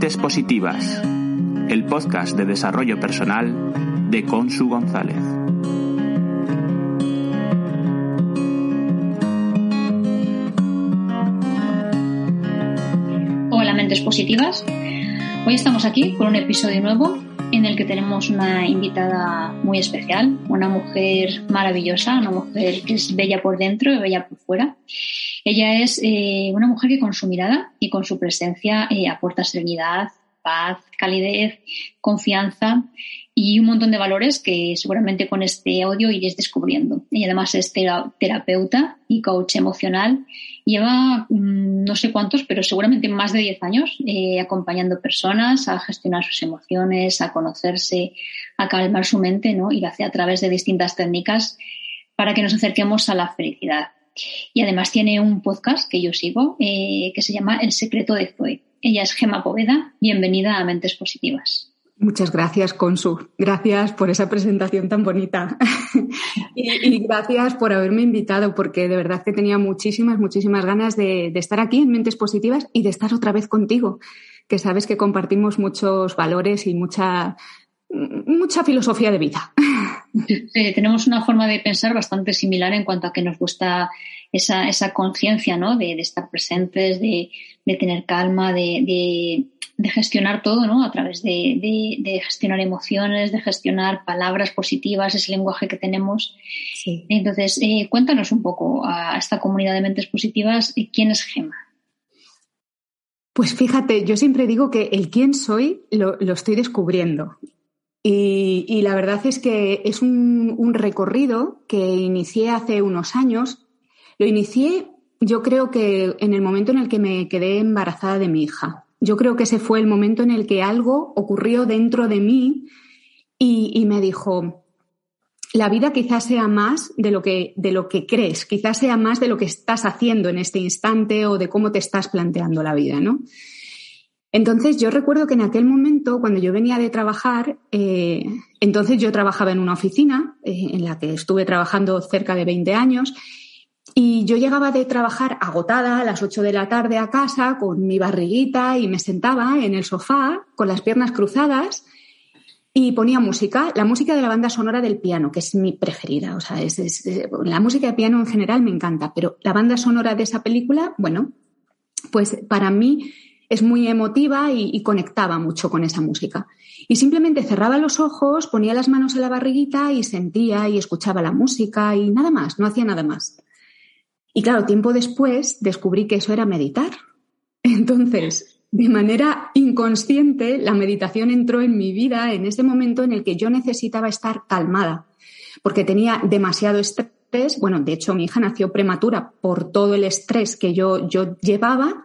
Mentes Positivas, el podcast de desarrollo personal de Consu González. Hola Mentes Positivas, hoy estamos aquí con un episodio nuevo en el que tenemos una invitada muy especial, una mujer maravillosa, una mujer que es bella por dentro y bella por fuera. Ella es eh, una mujer que con su mirada y con su presencia eh, aporta serenidad, paz, calidez, confianza y un montón de valores que seguramente con este audio iréis descubriendo. Ella además es terapeuta y coach emocional. Lleva mm, no sé cuántos, pero seguramente más de 10 años eh, acompañando personas a gestionar sus emociones, a conocerse, a calmar su mente, ¿no? Y lo hace a través de distintas técnicas para que nos acerquemos a la felicidad. Y además tiene un podcast que yo sigo eh, que se llama El secreto de Zoe. Ella es Gema Poveda. Bienvenida a Mentes Positivas. Muchas gracias, Consu. Gracias por esa presentación tan bonita. y, gracias por haberme invitado, porque de verdad que tenía muchísimas, muchísimas ganas de, estar aquí en Mentes Positivas y de estar otra vez contigo, que sabes que compartimos muchos valores y mucha, mucha filosofía de vida. tenemos una forma de pensar bastante similar en cuanto a que nos gusta esa, esa conciencia, ¿no? De, estar presentes, de, tener calma, de de gestionar todo, ¿no? A través de, gestionar emociones, de gestionar palabras positivas, ese lenguaje que tenemos. Entonces, eh, cuéntanos un poco a esta comunidad de mentes positivas, eh, ¿quién es Gema? Pues fíjate, yo siempre digo que el quién soy lo, estoy descubriendo. Y, la verdad es que es un, un recorrido que inicié hace unos años. Lo inicié, yo creo que en el momento en el que me quedé embarazada de mi hija yo creo que ese fue el momento en el que algo ocurrió dentro de mí y, me dijo, la vida quizás sea más de lo, que, de lo que crees, quizás sea más de lo que estás haciendo en este instante o de cómo te estás planteando la vida, ¿no? Entonces yo recuerdo que en aquel momento, cuando yo venía de trabajar, eh, entonces yo trabajaba en una oficina eh, en la que estuve trabajando cerca de 20 años y yo llegaba de trabajar agotada a las 8 de la tarde a casa con mi barriguita y me sentaba en el sofá con las piernas cruzadas y ponía música, la música de la banda sonora del piano, que es mi preferida. O sea, es, la música de piano en general me encanta, pero la banda sonora de esa película, bueno, pues para mí es muy emotiva y, y conectaba mucho con esa música. Y simplemente cerraba los ojos, ponía las manos en la barriguita y sentía y escuchaba la música y nada más, no hacía nada más. Y claro, tiempo después descubrí que eso era meditar. Entonces, de manera inconsciente, la meditación entró en mi vida en ese momento en el que yo necesitaba estar calmada, porque tenía demasiado estrés. Bueno, de hecho, mi hija nació prematura por todo el estrés que yo, yo llevaba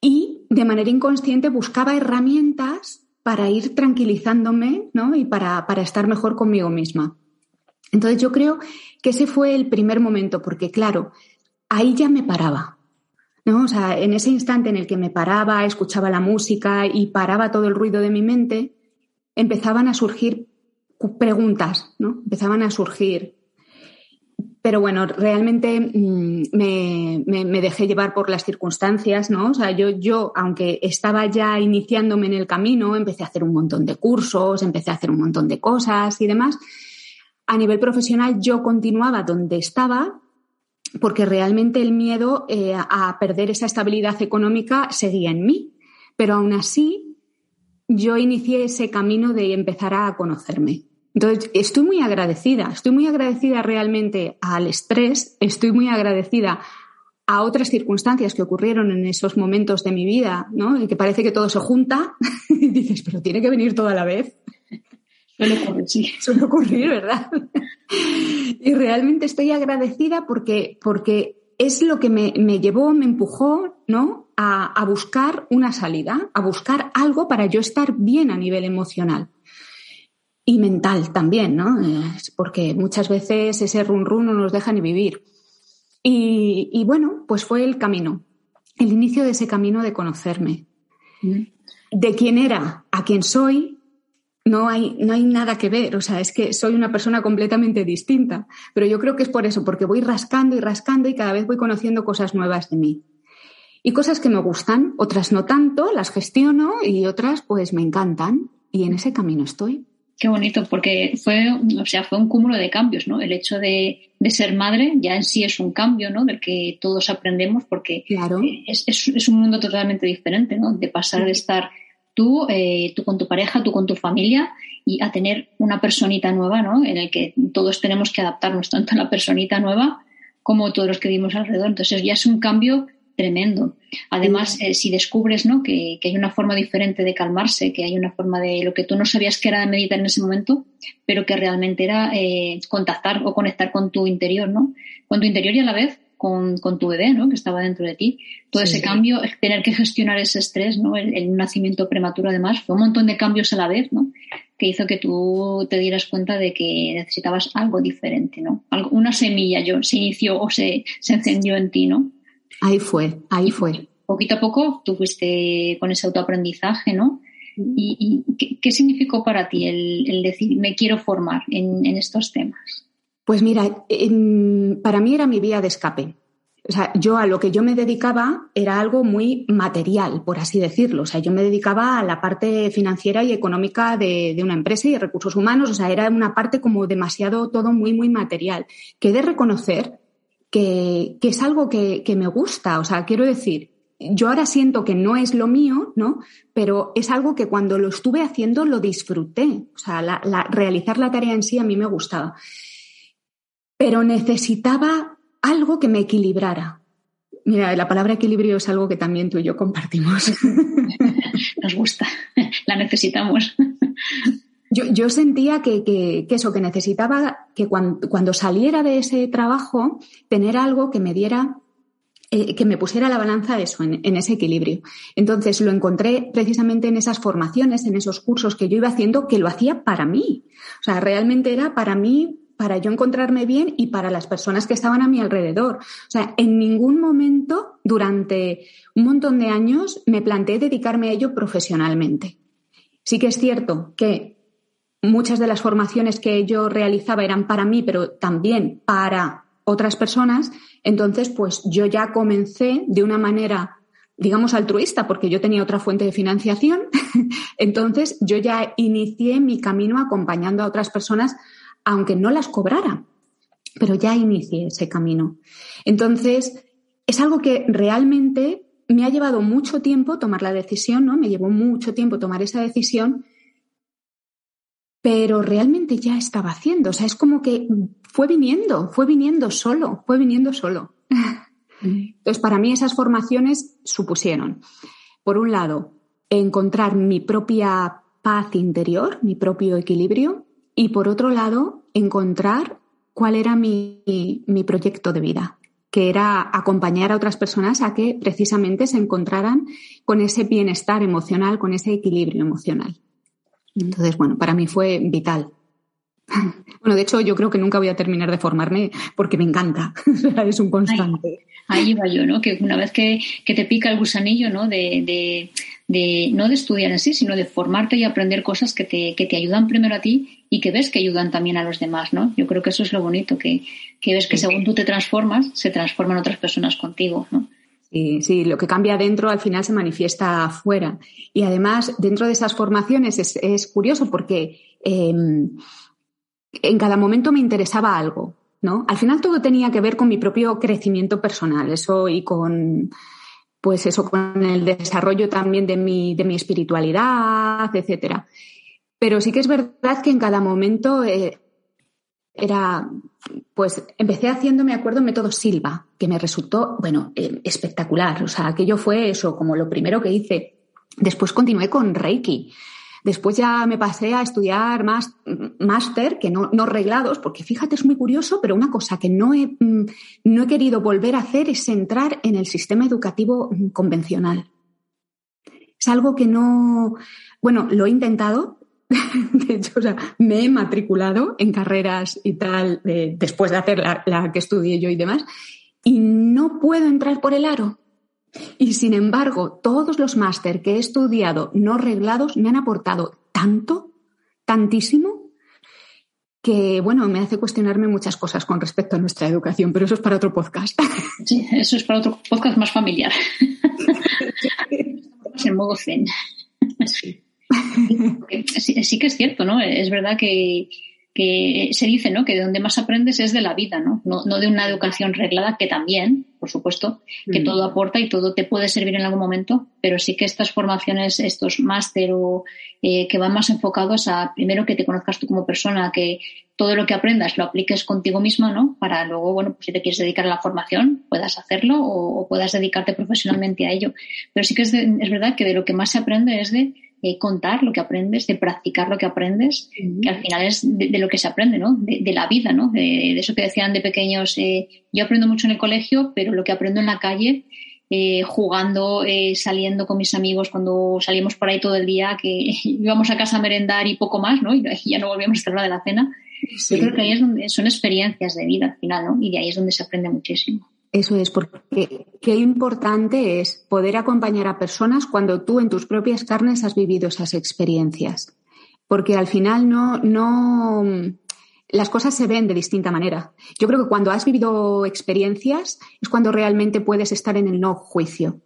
y de manera inconsciente buscaba herramientas para ir tranquilizándome ¿no? y para, para estar mejor conmigo misma. Entonces yo creo que ese fue el primer momento, porque claro, ahí ya me paraba. ¿no? O sea, en ese instante en el que me paraba, escuchaba la música y paraba todo el ruido de mi mente, empezaban a surgir preguntas, ¿no? Empezaban a surgir. Pero bueno, realmente mm, me, me, dejé llevar por las circunstancias, ¿no? O sea, yo, yo, aunque estaba ya iniciándome en el camino, empecé a hacer un montón de cursos, empecé a hacer un montón de cosas y demás, a nivel profesional yo continuaba donde estaba porque realmente el miedo eh, a perder esa estabilidad económica seguía en mí. Pero aún así yo inicié ese camino de empezar a conocerme. Entonces, estoy muy agradecida, estoy muy agradecida realmente al estrés, estoy muy agradecida a otras circunstancias que ocurrieron en esos momentos de mi vida, ¿no? Y que parece que todo se junta y dices, pero tiene que venir toda la vez. Suele ocurrir, sí. Suele ocurrir, ¿verdad? y realmente estoy agradecida porque, porque es lo que me, llevó, me empujó, ¿no? A, buscar una salida, a buscar algo para yo estar bien a nivel emocional. Y mental también, ¿no? porque muchas veces ese run run no nos deja ni vivir. Y, y, bueno, pues fue el camino, el inicio de ese camino de conocerme. Mm. De quién era a quién soy, no hay, no hay nada que ver, o sea, es que soy una persona completamente distinta, pero yo creo que es por eso, porque voy rascando y rascando y cada vez voy conociendo cosas nuevas de mí. Y cosas que me gustan, otras no tanto, las gestiono y otras pues me encantan. Y en ese camino estoy. Qué bonito, porque fue, o sea, fue un cúmulo de cambios, ¿no? El hecho de, de ser madre ya en sí es un cambio, ¿no? Del que todos aprendemos, porque claro. es, es, es, un mundo totalmente diferente, ¿no? De pasar de estar tú, eh, tú con tu pareja, tú con tu familia, y a tener una personita nueva, ¿no? En el que todos tenemos que adaptarnos, tanto a la personita nueva como todos los que vivimos alrededor. Entonces ya es un cambio tremendo. Además, eh, si descubres ¿no? que, que, hay una forma diferente de calmarse, que hay una forma de lo que tú no sabías que era de meditar en ese momento, pero que realmente era eh, contactar o conectar con tu interior, ¿no? Con tu interior y a la vez con, con tu bebé, ¿no? Que estaba dentro de ti. Todo sí. ese cambio, tener que gestionar ese estrés, ¿no? El, el, nacimiento prematuro, además, fue un montón de cambios a la vez, ¿no? Que hizo que tú te dieras cuenta de que necesitabas algo diferente, ¿no? Algo, una semilla yo, se inició o se, se encendió en ti, ¿no? Ahí fue, ahí fue. Poquito a poco tú fuiste con ese autoaprendizaje, ¿no? ¿Y, y ¿qué, qué, significó para ti el, el, decir, me quiero formar en, en estos temas? Pues mira, para mí era mi vía de escape. O sea, yo a lo que yo me dedicaba era algo muy material, por así decirlo. O sea, yo me dedicaba a la parte financiera y económica de, una empresa y de recursos humanos. O sea, era una parte como demasiado todo muy, muy material. Que de reconocer que, que es algo que, que, me gusta. O sea, quiero decir, yo ahora siento que no es lo mío, ¿no? Pero es algo que cuando lo estuve haciendo lo disfruté. O sea, la, realizar la tarea en sí a mí me gustaba. Pero necesitaba algo que me equilibrara. Mira, la palabra equilibrio es algo que también tú y yo compartimos. Nos gusta, la necesitamos. Yo, yo sentía que, que, que, eso, que necesitaba que cuando, cuando, saliera de ese trabajo, tener algo que me diera, eh, que me pusiera la balanza eso, en, en, ese equilibrio. Entonces lo encontré precisamente en esas formaciones, en esos cursos que yo iba haciendo, que lo hacía para mí. O sea, realmente era para mí, para yo encontrarme bien y para las personas que estaban a mi alrededor. O sea, en ningún momento durante un montón de años me planteé dedicarme a ello profesionalmente. Sí que es cierto que muchas de las formaciones que yo realizaba eran para mí, pero también para otras personas, entonces pues yo ya comencé de una manera, digamos, altruista, porque yo tenía otra fuente de financiación, entonces yo ya inicié mi camino acompañando a otras personas, aunque no las cobrara, pero ya inicié ese camino. Entonces, es algo que realmente me ha llevado mucho tiempo tomar la decisión, ¿no? Me llevó mucho tiempo tomar esa decisión, pero realmente ya estaba haciendo. O sea, es como que fue viniendo, fue viniendo solo, fue viniendo solo. Entonces, para mí esas formaciones supusieron, por un lado, encontrar mi propia paz interior, mi propio equilibrio, y por otro lado, encontrar cuál era mi, mi proyecto de vida, que era acompañar a otras personas a que precisamente se encontraran con ese bienestar emocional, con ese equilibrio emocional. Entonces, bueno, para mí fue vital. Bueno, de hecho, yo creo que nunca voy a terminar de formarme porque me encanta. es un constante. Ahí, va yo, ¿no? Que una vez que, que te pica el gusanillo, ¿no? De, de, de, no de estudiar en sí, sino de formarte y aprender cosas que te, que te ayudan primero a ti y que ves que ayudan también a los demás, ¿no? Yo creo que eso es lo bonito, que, que ves que según tú te transformas, se transforman otras personas contigo, ¿no? Sí, sí, lo que cambia dentro al final se manifiesta afuera. Y además, dentro de esas formaciones es, es curioso porque eh, en cada momento me interesaba algo, ¿no? Al final todo tenía que ver con mi propio crecimiento personal, eso y con, pues eso, con el desarrollo también de mi, de mi espiritualidad, etcétera. Pero sí que es verdad que en cada momento eh, era, pues empecé haciendo, me acuerdo, método Silva, que me resultó, bueno, eh, espectacular. O sea, aquello fue eso, como lo primero que hice. Después continué con Reiki. Después ya me pasé a estudiar más máster, que no, no reglados, porque fíjate, es muy curioso, pero una cosa que no he, mm, no he querido volver a hacer es entrar en el sistema educativo convencional. Es algo que no, bueno, lo he intentado, de hecho, o sea, me he matriculado en carreras y tal, después de hacer la, la, que estudié yo y demás, y no puedo entrar por el aro. Y sin embargo, todos los máster que he estudiado no reglados me han aportado tanto, tantísimo, que bueno, me hace cuestionarme muchas cosas con respecto a nuestra educación, pero eso es para otro podcast. Sí, eso es para otro podcast más familiar. en modo zen. Sí. sí. que es cierto, ¿no? Es verdad que, que se dice, ¿no? Que de donde más aprendes es de la vida, ¿no? No, no de una educación reglada, que también, por supuesto, que mm. todo aporta y todo te puede servir en algún momento, pero sí que estas formaciones, estos máster o eh, que van más enfocados a, primero, que te conozcas tú como persona, que todo lo que aprendas lo apliques contigo misma, ¿no? Para luego, bueno, pues si te quieres dedicar a la formación, puedas hacerlo o, puedas dedicarte profesionalmente a ello. Pero sí que es, es verdad que de lo que más se aprende es de eh, contar lo que aprendes, de practicar lo que aprendes, que al final es de, lo que se aprende, ¿no? De, la vida, ¿no? De, eso que decían de pequeños, eh, yo aprendo mucho en el colegio, pero lo que aprendo en la calle, eh, jugando, saliendo con mis amigos, cuando salimos por ahí todo el día, que íbamos a casa a merendar y poco más, ¿no? Y ya no volvíamos a la hora de la cena. Yo creo que ahí es donde son experiencias de vida al final, ¿no? Y de ahí es donde se aprende muchísimo. Eso es, porque qué importante es poder acompañar a personas cuando tú en tus propias carnes has vivido esas experiencias. Porque al final no, no, las cosas se ven de distinta manera. Yo creo que cuando has vivido experiencias es cuando realmente puedes estar en el no juicio.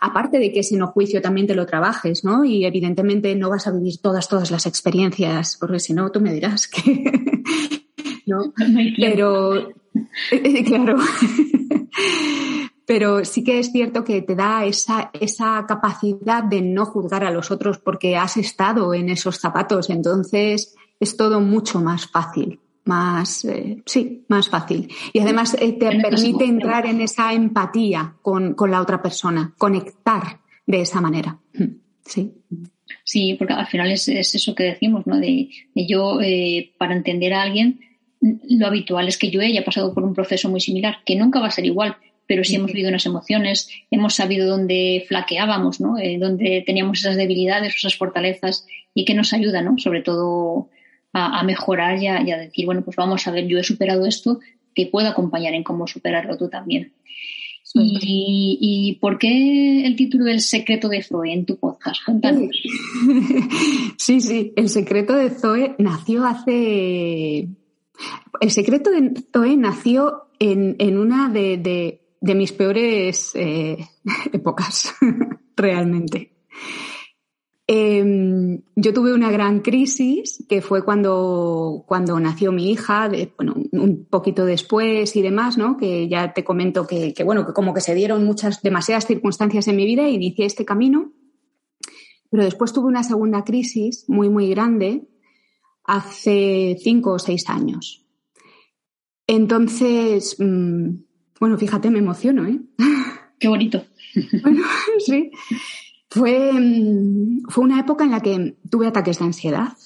Aparte de que ese no juicio también te lo trabajes, ¿no? Y evidentemente no vas a vivir todas, todas las experiencias, porque si no, tú me dirás que. ¿No? Pero, claro. Pero sí que es cierto que te da esa, esa capacidad de no juzgar a los otros porque has estado en esos zapatos. Entonces es todo mucho más fácil más, eh, sí, más fácil. Y además eh, te permite entrar en esa empatía con, la otra persona, conectar de esa manera. Sí. Sí, porque al final es, eso que decimos, ¿no? De, yo, eh, para entender a alguien, lo habitual es que yo haya pasado por un proceso muy similar, que nunca va a ser igual, pero sí hemos vivido unas emociones, hemos sabido dónde flaqueábamos, ¿no? Eh, dónde teníamos esas debilidades, esas fortalezas y que nos ayuda, ¿no? Sobre todo a, mejorar y a, decir, bueno, pues vamos a ver, yo he superado esto, te puedo acompañar en cómo superarlo tú también. Y, y, por qué el título del secreto de Zoe en tu podcast? Cuéntanos. Sí, sí, el secreto de Zoe nació hace el secreto de Zoe nació en, una de, mis peores eh, épocas, realmente. Em, yo tuve una gran crisis que fue cuando, cuando nació mi hija, bueno, un poquito después y demás, ¿no? Que ya te comento que, que, bueno, que como que se dieron muchas, demasiadas circunstancias en mi vida y inicié este camino. Pero después tuve una segunda crisis muy, muy grande hace cinco o seis años. Entonces, mm, bueno, fíjate, me emociono, ¿eh? Qué bonito. Bueno, sí. Fue, mm, fue una época en la que tuve ataques de ansiedad.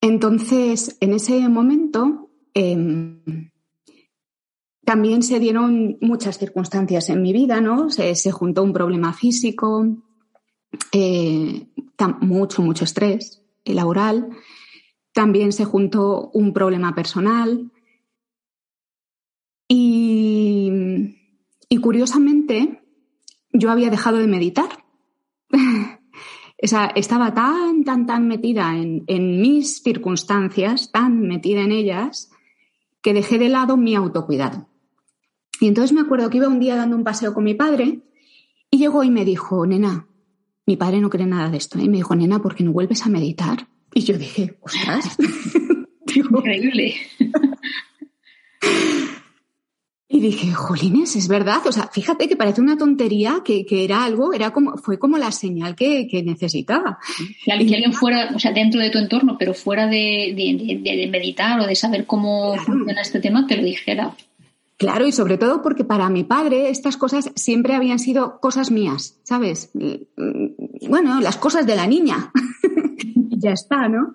Entonces, en ese momento, em, también se dieron muchas circunstancias en mi vida, ¿no? Se, juntó un problema físico, eh, mucho, mucho estrés laboral. También se juntó un problema personal. Y, curiosamente, yo había dejado de meditar. estaba tan, tan, tan metida en, en, mis circunstancias, tan metida en ellas, que dejé de lado mi autocuidado. Y entonces me acuerdo que iba un día dando un paseo con mi padre y llegó y me dijo, nena, mi padre no cree nada de esto, y ¿eh? me dijo, nena, ¿por qué no vuelves a meditar? Y yo dije, ostras, increíble. Y dije, jolines, es verdad. O sea, fíjate que parece una tontería que, era algo, era como, fue como la señal que, necesitaba. Que alguien fuera, o sea, dentro de tu entorno, pero fuera de, meditar o de saber cómo funciona este tema, te lo dijera. Claro, y sobre todo porque para mi padre estas cosas siempre habían sido cosas mías, ¿sabes? Bueno, las cosas de la niña. ya está, ¿no?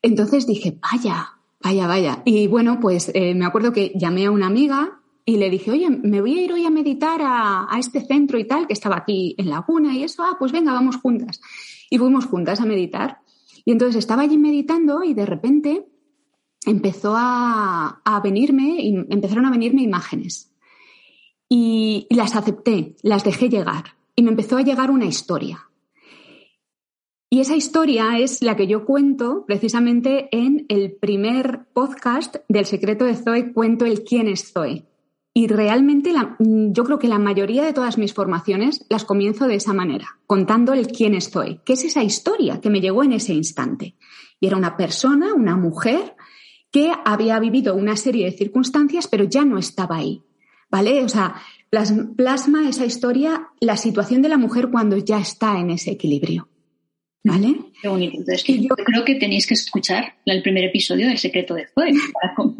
Entonces dije, vaya, vaya, vaya. Y bueno, pues eh, me acuerdo que llamé a una amiga y le dije, oye, me voy a ir hoy a meditar a, este centro y tal, que estaba aquí en Laguna y eso, ah, pues venga, vamos juntas. Y fuimos juntas a meditar. Y entonces estaba allí meditando y de repente empezó a, a venirme, empezaron a venirme imágenes. y las acepté, las dejé llegar. Y me empezó a llegar una historia. Y esa historia es la que yo cuento precisamente en el primer podcast del secreto de Zoe, cuento el quién es Zoe. Y realmente yo creo que la mayoría de todas mis formaciones las comienzo de esa manera, contando el quién estoy, qué es esa historia que me llegó en ese instante. Y era una persona, una mujer, que había vivido una serie de circunstancias, pero ya no estaba ahí. ¿Vale? O sea, plasma esa historia la situación de la mujer cuando ya está en ese equilibrio. ¿Vale? Qué bonito. Entonces, yo creo que tenéis que escuchar el primer episodio del secreto de Zoe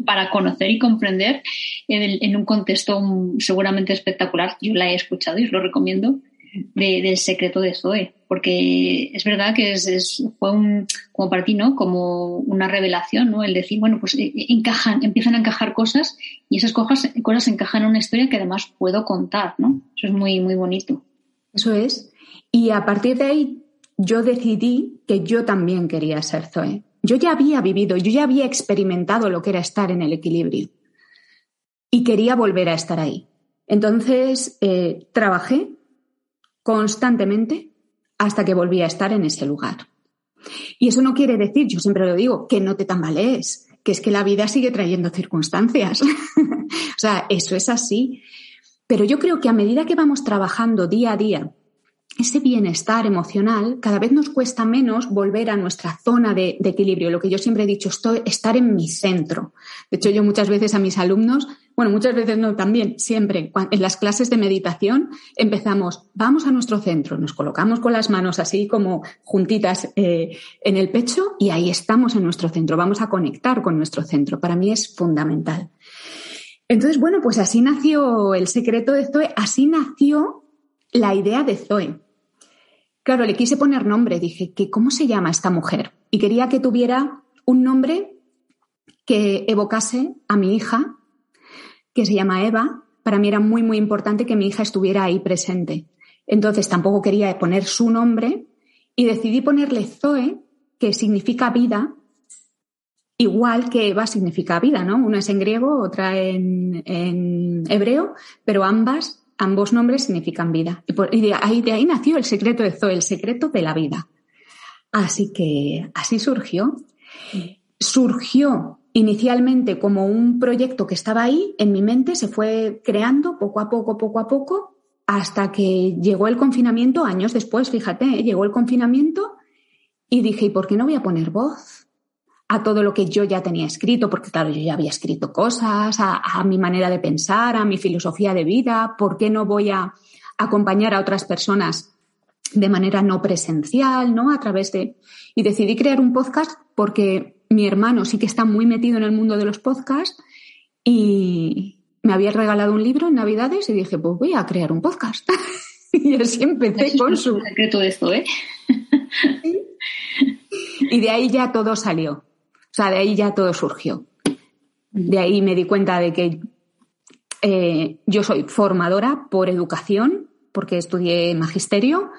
para, conocer y comprender en, un contexto seguramente espectacular. Yo la he escuchado y os lo recomiendo del secreto de Zoe, porque es verdad que es, fue un, como para ti, ¿no? Como una revelación, ¿no? El decir, bueno, pues eh, encajan, empiezan a encajar cosas y esas cosas, cosas encajan en una historia que además puedo contar, ¿no? Eso es muy, muy bonito. Eso es. Y a partir de ahí yo decidí que yo también quería ser Zoe. Yo ya había vivido, yo ya había experimentado lo que era estar en el equilibrio y quería volver a estar ahí. Entonces eh, trabajé constantemente hasta que volví a estar en ese lugar. Y eso no quiere decir, yo siempre lo digo, que no te tambalees, que es que la vida sigue trayendo circunstancias. o sea, eso es así. Pero yo creo que a medida que vamos trabajando día a día ese bienestar emocional, cada vez nos cuesta menos volver a nuestra zona de, equilibrio. Lo que yo siempre he dicho, estoy, estar en mi centro. De hecho, yo muchas veces a mis alumnos, bueno, muchas veces no, también, siempre, en las clases de meditación empezamos, vamos a nuestro centro, nos colocamos con las manos así como juntitas eh, en el pecho y ahí estamos en nuestro centro, vamos a conectar con nuestro centro. Para mí es fundamental. Entonces, bueno, pues así nació el secreto de Zoe, así nació la idea de Zoe. Claro, le quise poner nombre, dije, que ¿cómo se llama esta mujer? Y quería que tuviera un nombre que evocase a mi hija, que se llama Eva. Para mí era muy, muy importante que mi hija estuviera ahí presente. Entonces tampoco quería poner su nombre y decidí ponerle Zoe, que significa vida, igual que Eva significa vida, ¿no? Una es en griego, otra en, en hebreo, pero ambas ambos nombres significan vida. Y, de, ahí, de ahí nació el secreto de Zoe, el secreto de la vida. Así que así surgió. Surgió inicialmente como un proyecto que estaba ahí en mi mente, se fue creando poco a poco, poco a poco, hasta que llegó el confinamiento, años después, fíjate, ¿eh? llegó el confinamiento y dije, ¿y por qué no voy a poner voz? A todo lo que yo ya tenía escrito, porque claro, yo ya había escrito cosas, a, mi manera de pensar, a mi filosofía de vida, ¿por qué no voy a acompañar a otras personas de manera no presencial, ¿no? A través de... Y decidí crear un podcast porque mi hermano sí que está muy metido en el mundo de los podcasts y me había regalado un libro en Navidades y dije, pues voy a crear un podcast. y así empecé con su... secreto esto, ¿eh? y de ahí ya todo salió. O sea, de ahí ya todo surgió. De ahí me di cuenta de que eh, yo soy formadora por educación, porque estudié magisterio,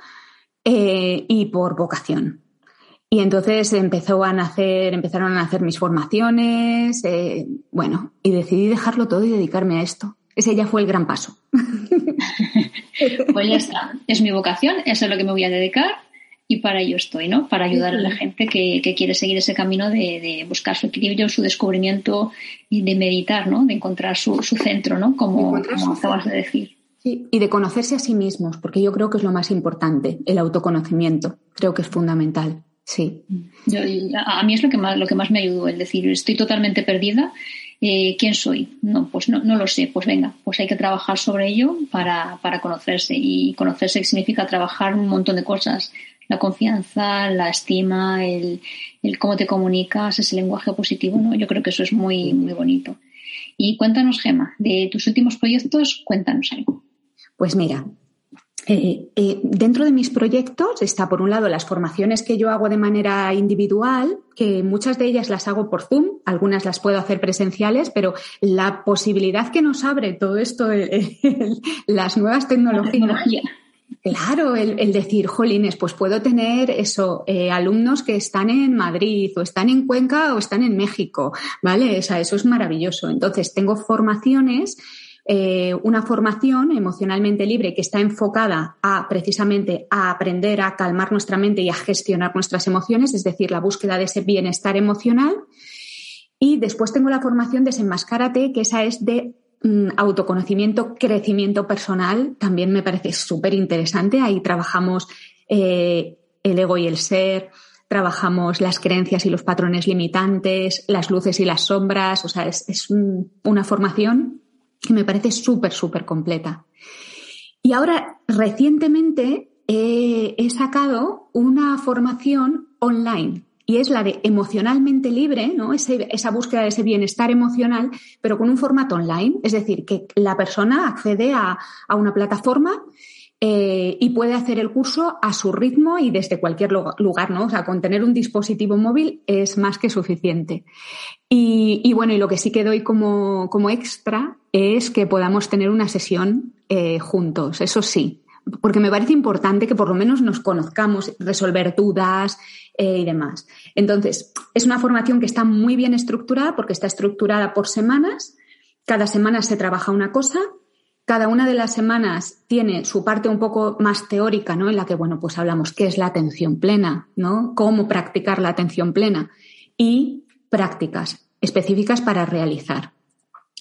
eh, y por vocación. Y entonces empezó a nacer, empezaron a nacer mis formaciones, eh, bueno, y decidí dejarlo todo y dedicarme a esto. Ese ya fue el gran paso. pues ya está, es mi vocación, eso es lo que me voy a dedicar y para ello estoy, ¿no? Para ayudar a la gente que, quiere seguir ese camino de, buscar su equilibrio, su descubrimiento y de meditar, ¿no? De encontrar su, centro, ¿no? Como, acabas de decir. Sí, y de conocerse a sí mismos, porque yo creo que es lo más importante, el autoconocimiento. Creo que es fundamental. Sí. a mí es lo que más, lo que más me ayudó, el decir, estoy totalmente perdida. Eh, ¿Quién soy? No, pues no, no lo sé. Pues venga, pues hay que trabajar sobre ello para, para conocerse. Y conocerse significa trabajar un montón de cosas la confianza, la estima, el, cómo te comunicas, ese lenguaje positivo, ¿no? Yo creo que eso es muy, muy bonito. Y cuéntanos, Gema, de tus últimos proyectos, cuéntanos algo. Pues mira, eh, eh, dentro de mis proyectos está, por un lado, las formaciones que yo hago de manera individual, que muchas de ellas las hago por Zoom, algunas las puedo hacer presenciales, pero la posibilidad que nos abre todo esto, las nuevas tecnologías, Claro, el, decir, jolines, pues puedo tener eso, eh, alumnos que están en Madrid o están en Cuenca o están en México, ¿vale? O sea, eso es maravilloso. Entonces, tengo formaciones, eh, una formación emocionalmente libre que está enfocada a precisamente a aprender a calmar nuestra mente y a gestionar nuestras emociones, es decir, la búsqueda de ese bienestar emocional. Y después tengo la formación Desenmascárate, que esa es de autoconocimiento, crecimiento personal, también me parece súper interesante. Ahí trabajamos eh, el ego y el ser, trabajamos las creencias y los patrones limitantes, las luces y las sombras. O sea, es, una formación que me parece súper, súper completa. Y ahora, recientemente, he sacado una formación online y es la de emocionalmente libre, ¿no? esa búsqueda de ese bienestar emocional, pero con un formato online. Es decir, que la persona accede a, una plataforma eh, y puede hacer el curso a su ritmo y desde cualquier lugar, ¿no? O sea, con tener un dispositivo móvil es más que suficiente. Y, bueno, y lo que sí que doy como, extra es que podamos tener una sesión eh, juntos, eso sí, porque me parece importante que por lo menos nos conozcamos, resolver dudas eh, y demás. Entonces, es una formación que está muy bien estructurada porque está estructurada por semanas. Cada semana se trabaja una cosa. Cada una de las semanas tiene su parte un poco más teórica, ¿no? En la que, bueno, pues hablamos qué es la atención plena, ¿no? Cómo practicar la atención plena y prácticas específicas para realizar.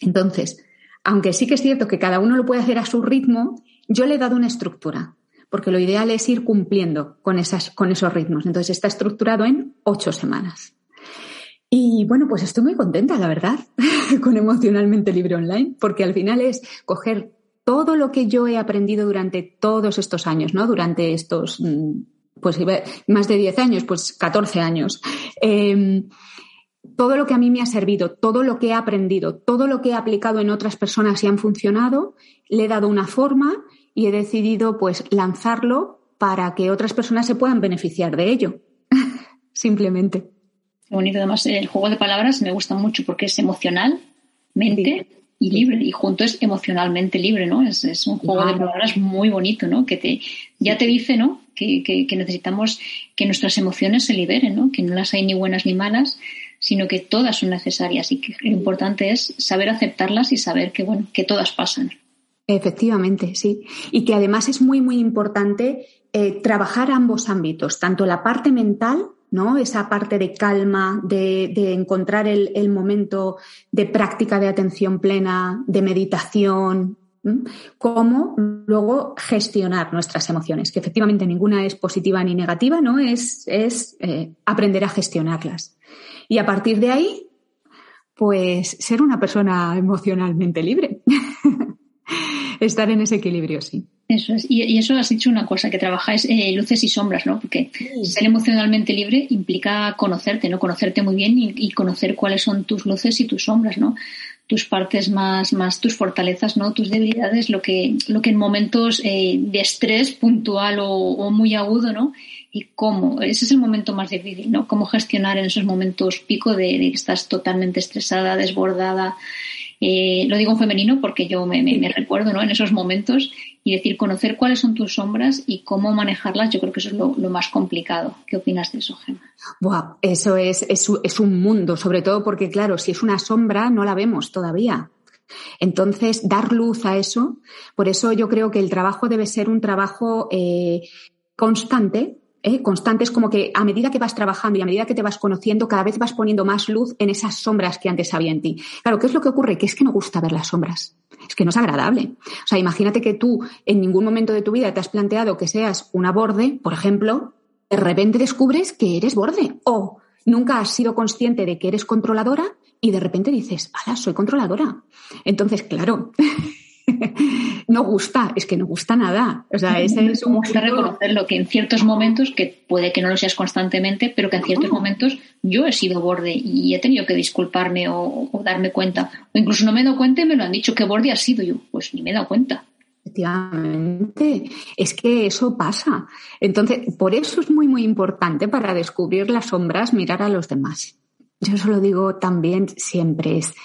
Entonces, aunque sí que es cierto que cada uno lo puede hacer a su ritmo, yo le he dado una estructura, porque lo ideal es ir cumpliendo con, esas, con esos ritmos. Entonces está estructurado en ocho semanas. Y bueno, pues estoy muy contenta, la verdad, con Emocionalmente Libre Online, porque al final es coger todo lo que yo he aprendido durante todos estos años, ¿no? Durante estos, mm, pues más de 10 años, pues 14 años. Em, todo lo que a mí me ha servido, todo lo que he aprendido, todo lo que he aplicado en otras personas y han funcionado, le he dado una forma y he decidido pues lanzarlo para que otras personas se puedan beneficiar de ello. Simplemente. Qué bonito. Además, el juego de palabras me gusta mucho porque es emocional, mente y libre. Y junto es emocionalmente libre, ¿no? Es, un juego de palabras muy bonito, ¿no? Que te, ya te dice, ¿no? Que, que, necesitamos que nuestras emociones se liberen, ¿no? Que no las hay ni buenas ni malas, sino que todas son necesarias y que lo importante es saber aceptarlas y saber que, bueno, que todas pasan. Efectivamente, sí. Y que además es muy, muy importante eh, trabajar ambos ámbitos, tanto la parte mental, ¿no? Esa parte de calma, de, encontrar el, momento de práctica de atención plena, de meditación, como luego gestionar nuestras emociones, que efectivamente ninguna es positiva ni negativa, ¿no? Es, es eh, aprender a gestionarlas. Y a partir de ahí, pues ser una persona emocionalmente libre. estar en ese equilibrio, sí. Eso es. Y, eso has dicho una cosa, que trabajáis eh, luces y sombras, ¿no? Porque ser emocionalmente libre implica conocerte, ¿no? Conocerte muy bien y, conocer cuáles son tus luces y tus sombras, ¿no? Tus partes más, más tus fortalezas, ¿no? Tus debilidades, lo que, lo que en momentos eh, de estrés puntual o, muy agudo, ¿no? Y cómo, ese es el momento más difícil, ¿no? Cómo gestionar en esos momentos pico de, de que estás totalmente estresada, desbordada, eh, lo digo en femenino porque yo me, recuerdo ¿no? en esos momentos y decir, conocer cuáles son tus sombras y cómo manejarlas, yo creo que eso es lo, más complicado. ¿Qué opinas de eso, Gemma? Buah, eso es, es, es, un mundo, sobre todo porque, claro, si es una sombra, no la vemos todavía. Entonces, dar luz a eso, por eso yo creo que el trabajo debe ser un trabajo eh, constante, ¿eh? constantes como que a medida que vas trabajando y a medida que te vas conociendo, cada vez vas poniendo más luz en esas sombras que antes había en ti. Claro, ¿qué es lo que ocurre? Que es que no gusta ver las sombras. Es que no es agradable. O sea, imagínate que tú en ningún momento de tu vida te has planteado que seas una borde, por ejemplo, de repente descubres que eres borde o nunca has sido consciente de que eres controladora y de repente dices, ¡hala, soy controladora! Entonces, claro, no gusta, es que no gusta nada. O sea, ese es un gusta reconocerlo, que en ciertos momentos, que puede que no lo seas constantemente, pero que en ciertos momentos yo he sido borde y he tenido que disculparme o, darme cuenta. O incluso no me he dado cuenta y me lo han dicho que borde ha sido yo. Pues ni me he dado cuenta. Efectivamente, es que eso pasa. Entonces, por eso es muy, muy importante para descubrir las sombras, mirar a los demás. Yo eso lo digo también siempre, es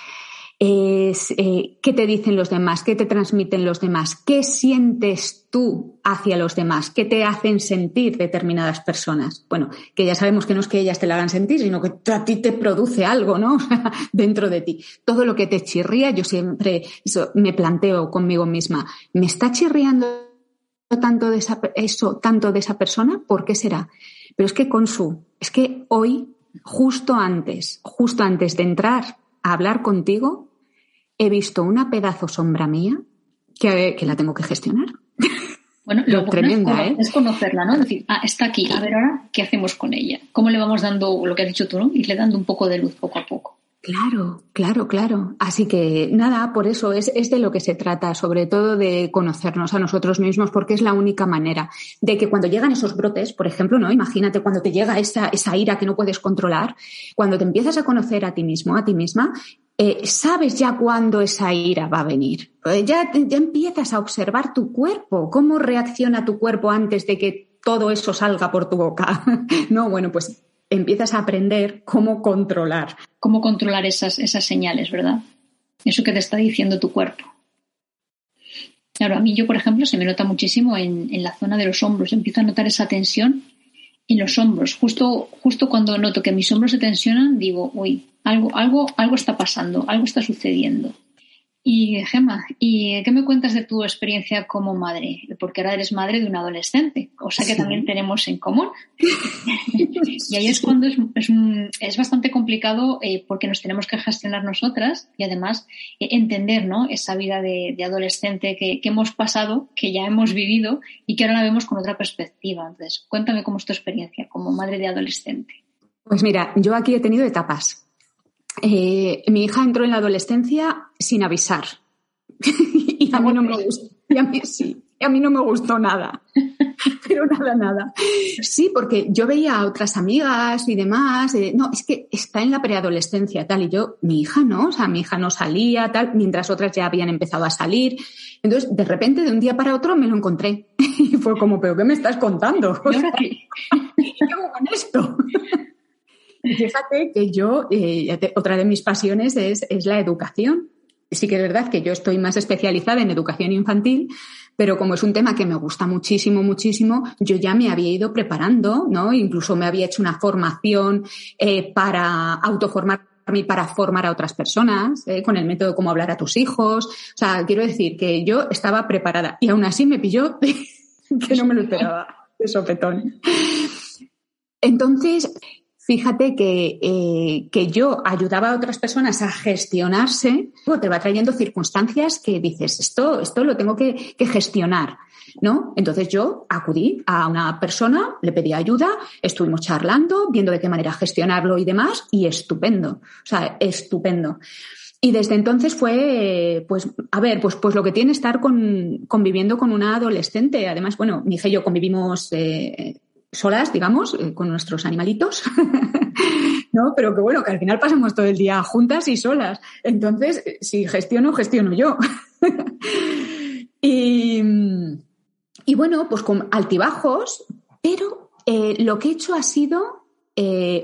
es eh, qué te dicen los demás, qué te transmiten los demás, qué sientes tú hacia los demás, qué te hacen sentir determinadas personas. Bueno, que ya sabemos que no es que ellas te la hagan sentir, sino que a ti te produce algo, ¿no? Dentro de ti. Todo lo que te chirría, yo siempre me planteo conmigo misma, ¿me está chirriando tanto eso, tanto de esa persona? ¿Por qué será? Pero es que con su, es que hoy, justo antes, justo antes de entrar a hablar contigo, he visto una pedazo sombra mía que, la tengo que gestionar. Bueno, lo, tremenda, es, ¿eh? es conocerla, ¿no? Es decir, ah, está aquí, a ver ahora, ¿qué hacemos con ella? ¿Cómo le vamos dando lo que has dicho tú, ¿no? le dando un poco de luz poco a poco. Claro, claro, claro. Así que nada, por eso es, es, de lo que se trata, sobre todo de conocernos a nosotros mismos, porque es la única manera de que cuando llegan esos brotes, por ejemplo, ¿no? Imagínate cuando te llega esa, esa ira que no puedes controlar, cuando te empiezas a conocer a ti mismo, a ti misma, eh, sabes ya cuándo esa ira va a venir. Eh, ya, ya empiezas a observar tu cuerpo, cómo reacciona tu cuerpo antes de que todo eso salga por tu boca. no, bueno, pues empiezas a aprender cómo controlar. Cómo controlar esas, esas señales, ¿verdad? Eso que te está diciendo tu cuerpo. Claro, a mí yo, por ejemplo, se me nota muchísimo en, en, la zona de los hombros. Empiezo a notar esa tensión en los hombros. Justo, justo cuando noto que mis hombros se tensionan, digo, uy, algo, algo, algo está pasando, algo está sucediendo. Y Gemma, ¿y qué me cuentas de tu experiencia como madre? Porque ahora eres madre de un adolescente, cosa que también tenemos en común. y ahí es cuando es, es, bastante complicado eh, porque nos tenemos que gestionar nosotras y además eh, entender ¿no? esa vida de, adolescente que, que, hemos pasado, que ya hemos vivido y que ahora la vemos con otra perspectiva. Entonces, cuéntame cómo es tu experiencia como madre de adolescente. Pues mira, yo aquí he tenido etapas. Eh, mi hija entró en la adolescencia sin avisar. y a mí no me gustó. Y a mí sí. Y a mí no me gustó nada. Pero nada, nada. Sí, porque yo veía a otras amigas y demás. no, es que está en la preadolescencia, tal. Y yo, mi hija no, o sea, mi hija no salía, tal, mientras otras ya habían empezado a salir. Entonces, de repente, de un día para otro, me lo encontré. y fue como, ¿pero qué me estás contando? ¿Qué hago con esto? Fíjate que yo, eh, otra de mis pasiones es, la educación. Sí que es verdad que yo estoy más especializada en educación infantil, pero como es un tema que me gusta muchísimo, muchísimo, yo ya me había ido preparando, ¿no? Incluso me había hecho una formación eh, para autoformarme y para formar a otras personas, eh, con el método de cómo hablar a tus hijos. O sea, quiero decir que yo estaba preparada y aún así me pilló que no me lo esperaba de sopetón. Entonces, fíjate que, eh, que, yo ayudaba a otras personas a gestionarse, te va trayendo circunstancias que dices, esto, esto lo tengo que, que, gestionar, ¿no? Entonces yo acudí a una persona, le pedí ayuda, estuvimos charlando, viendo de qué manera gestionarlo y demás, y estupendo, o sea, estupendo. Y desde entonces fue, pues, a ver, pues, pues lo que tiene estar con, conviviendo con una adolescente. Además, bueno, mi hija y yo convivimos eh, solas, digamos, eh, con nuestros animalitos, ¿no? Pero que bueno, que al final pasamos todo el día juntas y solas. Entonces, eh, si gestiono, gestiono yo. y, bueno, pues con altibajos, pero eh, lo que he hecho ha sido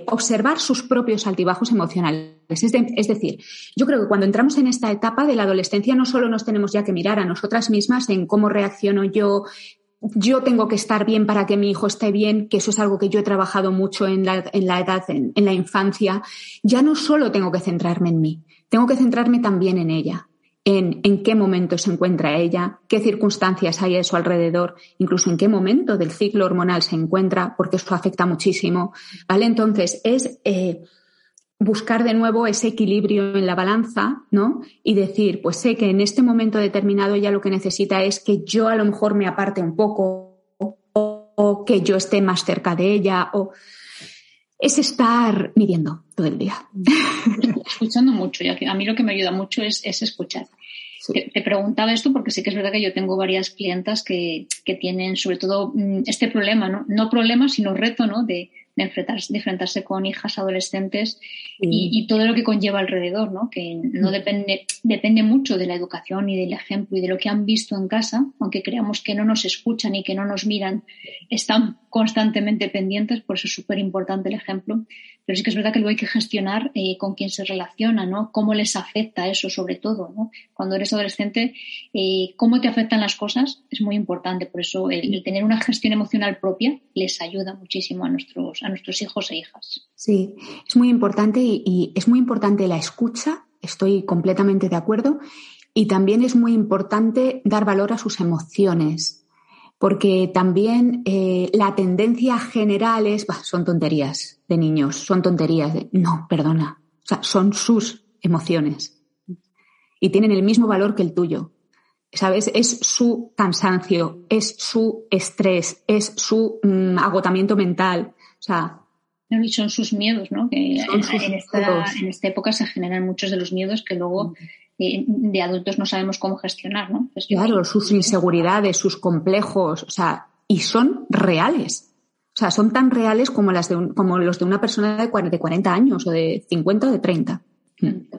observar sus propios altibajos emocionales. Es, es, decir, yo creo que cuando entramos en esta etapa de la adolescencia no solo nos tenemos ya que mirar a nosotras mismas en cómo reacciono yo, yo tengo que estar bien para que mi hijo esté bien, que eso es algo que yo he trabajado mucho en la, en la edad, en, la infancia, ya no solo tengo que centrarme en mí, tengo que centrarme también en ella, en, en qué momento se encuentra ella, qué circunstancias hay a su alrededor, incluso en qué momento del ciclo hormonal se encuentra, porque eso afecta muchísimo. ¿Vale? Entonces, es eh, buscar de nuevo ese equilibrio en la balanza, ¿no? Y decir, pues sé que en este momento determinado ella lo que necesita es que yo a lo mejor me aparte un poco o, que yo esté más cerca de ella o es estar midiendo todo el día. Escuchando mucho, ya que a mí lo que me ayuda mucho es, escuchar. Te, preguntaba esto porque sí que es verdad que yo tengo varias clientas que, que tienen sobre todo mm, este problema, ¿no? No problema, sino reto, ¿no? De, de enfrentarse, de enfrentarse con hijas adolescentes y, todo lo que conlleva alrededor, ¿no? que no depende, depende mucho de la educación y del ejemplo y de lo que han visto en casa, aunque creamos que no nos escuchan y que no nos miran, están constantemente pendientes, por eso es súper importante el ejemplo. Pero sí que es verdad que luego hay que gestionar eh, con quién se relaciona, ¿no? Cómo les afecta eso, sobre todo, ¿no? Cuando eres adolescente, eh, cómo te afectan las cosas es muy importante. Por eso el, tener una gestión emocional propia les ayuda muchísimo a nuestros, a nuestros hijos e hijas. Sí, es muy importante y es muy importante la escucha. Estoy completamente de acuerdo. Y también es muy importante dar valor a sus emociones, porque también eh, la tendencia general es, son tonterías de niños, son tonterías. no, perdona, o sea, son sus emociones. y tienen el mismo valor que el tuyo. ¿Sabes? Es su cansancio, es su estrés, es su mm, agotamiento mental. O sea, son sus miedos, ¿no? Que en, esta, época se generan muchos de los miedos que luego eh, de adultos no sabemos cómo gestionar, ¿no? Pues claro, sus inseguridades, sus complejos, o sea, y son reales. O sea, son tan reales como, las de como los de una persona de 40, de 40 años o de 50 o de 30.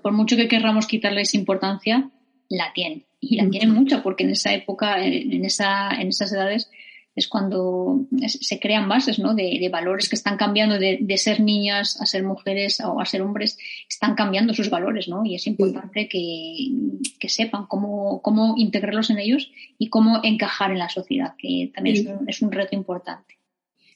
Por mucho que querramos quitarles importancia, la tienen. Y la tienen mucha, porque en esa época, en, esa, en esas edades, es cuando se crean bases ¿no? de, valores que están cambiando de, ser niñas a ser mujeres o a ser hombres, están cambiando sus valores, ¿no? Y es importante que, sepan cómo, cómo integrarlos en ellos y cómo encajar en la sociedad, que también es un reto importante.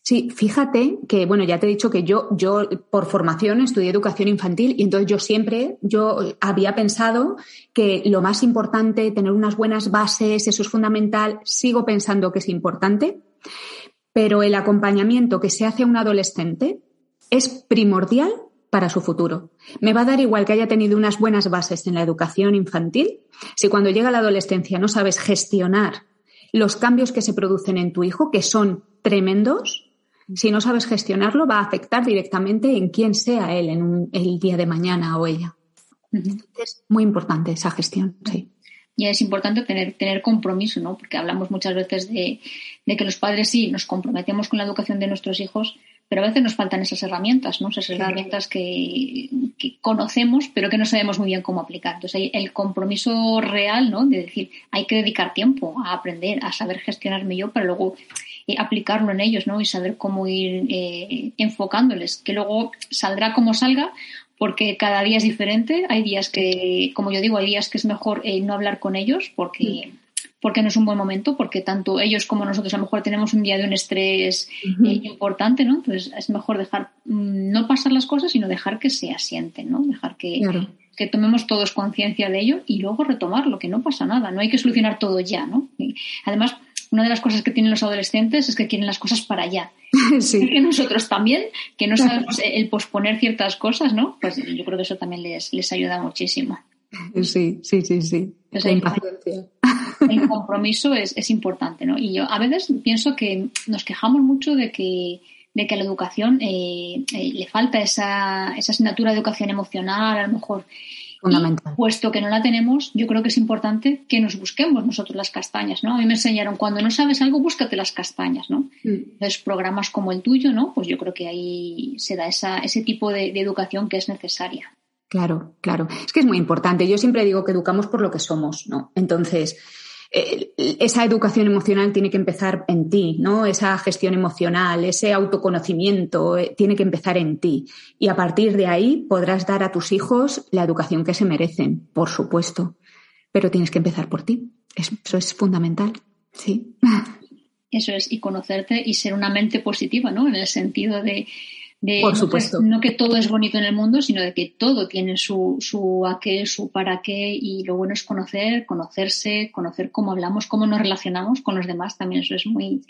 Sí, fíjate que, bueno, ya te he dicho que yo, yo por formación estudié educación infantil y entonces yo siempre, yo había pensado que lo más importante, tener unas buenas bases, eso es fundamental, sigo pensando que es importante, pero el acompañamiento que se hace a un adolescente es primordial para su futuro. Me va a dar igual que haya tenido unas buenas bases en la educación infantil, si cuando llega la adolescencia no sabes gestionar los cambios que se producen en tu hijo, que son tremendos, si no sabes gestionarlo, va a afectar directamente en quién sea él en el día de mañana o ella. Es muy importante esa gestión, sí. Y es importante tener, tener compromiso, ¿no? Porque hablamos muchas veces de, que los padres sí nos comprometemos con la educación de nuestros hijos, pero a veces nos faltan esas herramientas, ¿no? Esas herramientas que, conocemos, pero que no sabemos muy bien cómo aplicar. Entonces, el compromiso real, ¿no? De decir, hay que dedicar tiempo a aprender, a saber gestionarme yo para luego aplicarlo en ellos, ¿no? Y saber cómo ir eh, enfocándoles, que luego saldrá como salga, porque cada día es diferente. Hay días que, como yo digo, hay días que es mejor eh, no hablar con ellos porque, porque no es un buen momento, porque tanto ellos como nosotros a lo mejor tenemos un día de un estrés eh, importante, ¿no? Entonces es mejor dejar, mm, no pasar las cosas, sino dejar que se asienten, ¿no? Dejar que, que tomemos todos conciencia de ello y luego retomarlo, que no pasa nada, no hay que solucionar todo ya, ¿no? además, una de las cosas que tienen los adolescentes es que quieren las cosas para allá. Sí. Que nosotros también, que no sabemos el posponer ciertas cosas, ¿no? Pues yo creo que eso también les, les ayuda muchísimo. Sí, sí, sí, sí. el, compromiso es, es, importante, ¿no? Y yo a veces pienso que nos quejamos mucho de que, de que a la educación eh, eh, le falta esa, esa asignatura de educación emocional, a lo mejor puesto que no la tenemos, yo creo que es importante que nos busquemos nosotros las castañas, ¿no? A mí me enseñaron, cuando no sabes algo, búscate las castañas, ¿no? Mm. Entonces, programas como el tuyo, ¿no? Pues yo creo que ahí se da esa, ese tipo de educación que es necesaria. Claro, claro. Es que es muy importante. Yo siempre digo que educamos por lo que somos, ¿no? Entonces, eh, esa educación emocional tiene que empezar en ti, ¿no? Esa gestión emocional, ese autoconocimiento eh, tiene que empezar en ti. Y a partir de ahí podrás dar a tus hijos la educación que se merecen, por supuesto. Pero tienes que empezar por ti. Eso es fundamental. Sí. Eso es, y conocerte y ser una mente positiva, ¿no? En el sentido de por supuesto. No que, todo es bonito en el mundo, sino de que todo tiene su, su a qué, su para qué, y lo bueno es conocer, conocerse, conocer cómo hablamos, cómo nos relacionamos con los demás, también eso es muy,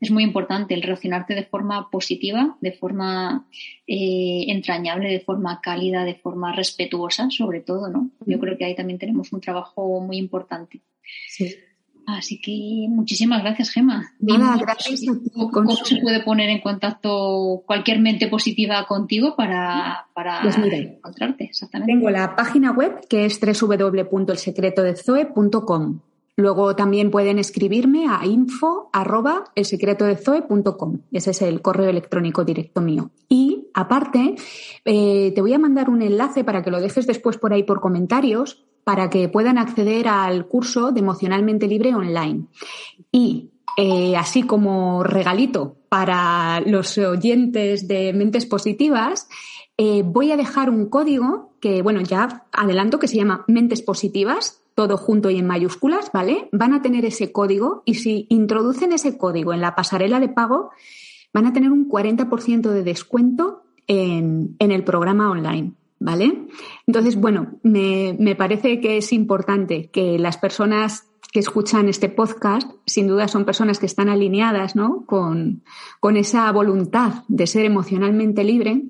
es muy importante, el relacionarte de forma positiva, de forma eh, entrañable, de forma cálida, de forma respetuosa, sobre todo, ¿no? Yo creo que ahí también tenemos un trabajo muy importante. Sí. Así que muchísimas gracias, Gema. gracias ¿Cómo, se puede poner en contacto cualquier mente positiva contigo para, para pues encontrarte? Exactamente. Tengo la página web que es www.elsecretodezoe.com. Luego también pueden escribirme a info elsecretodezoe.com. Ese es el correo electrónico directo mío. Y aparte, eh, te voy a mandar un enlace para que lo dejes después por ahí por comentarios para que puedan acceder al curso de Emocionalmente Libre online. Y eh, así como regalito para los oyentes de Mentes Positivas, eh, voy a dejar un código que, bueno, ya adelanto que se llama Mentes Positivas, todo junto y en mayúsculas, ¿vale? Van a tener ese código y si introducen ese código en la pasarela de pago, van a tener un 40% de descuento en el programa online. ¿Vale? Entonces, bueno, me, parece que es importante que las personas que escuchan este podcast, sin duda son personas que están alineadas ¿no? con, esa voluntad de ser emocionalmente libre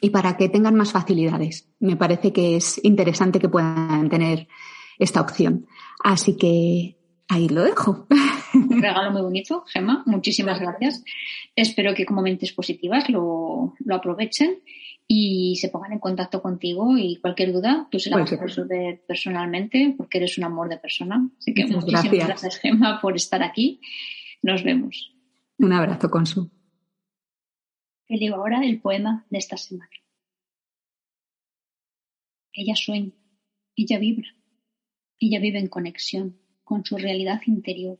y para que tengan más facilidades. Me parece que es interesante que puedan tener esta opción. Así que ahí lo dejo. Un regalo muy bonito, Gemma. Muchísimas gracias. Espero que como mentes positivas lo, lo aprovechen y se pongan en contacto contigo y cualquier duda tú se la vas a resolver personalmente porque eres un amor de persona. Así que muchísimas gracias. gracias, Gemma, por estar aquí. Nos vemos. Un abrazo, Consu. Te leo ahora el poema de esta semana. Ella sueña, ella vibra, ella vive en conexión con su realidad interior.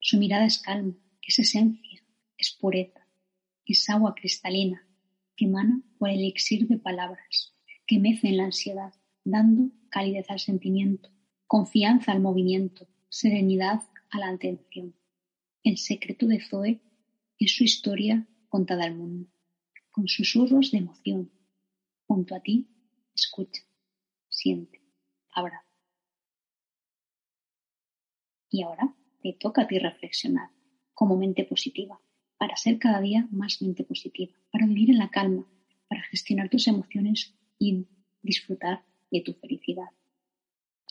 Su mirada es calma, es esencia, es pureza, es agua cristalina que emana por el elixir de palabras, que mece en la ansiedad, dando calidez al sentimiento, confianza al movimiento, serenidad a la atención. El secreto de Zoe es su historia contada al mundo, con susurros de emoción. Junto a ti, escucha, siente, abraza. Y ahora te toca a ti reflexionar como mente positiva para ser cada día más mente positiva, para vivir en la calma, para gestionar tus emociones y disfrutar de tu felicidad.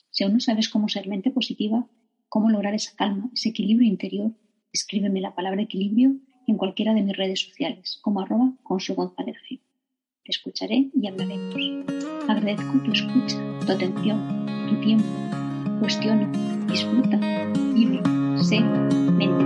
Si aún no sabes cómo ser mente positiva, cómo lograr esa calma, ese equilibrio interior, escríbeme la palabra equilibrio en cualquiera de mis redes sociales, como arroba con su González Te escucharé y hablaremos. Agradezco tu escucha, tu atención, tu tiempo. Cuestiona, disfruta, vive, sé, mente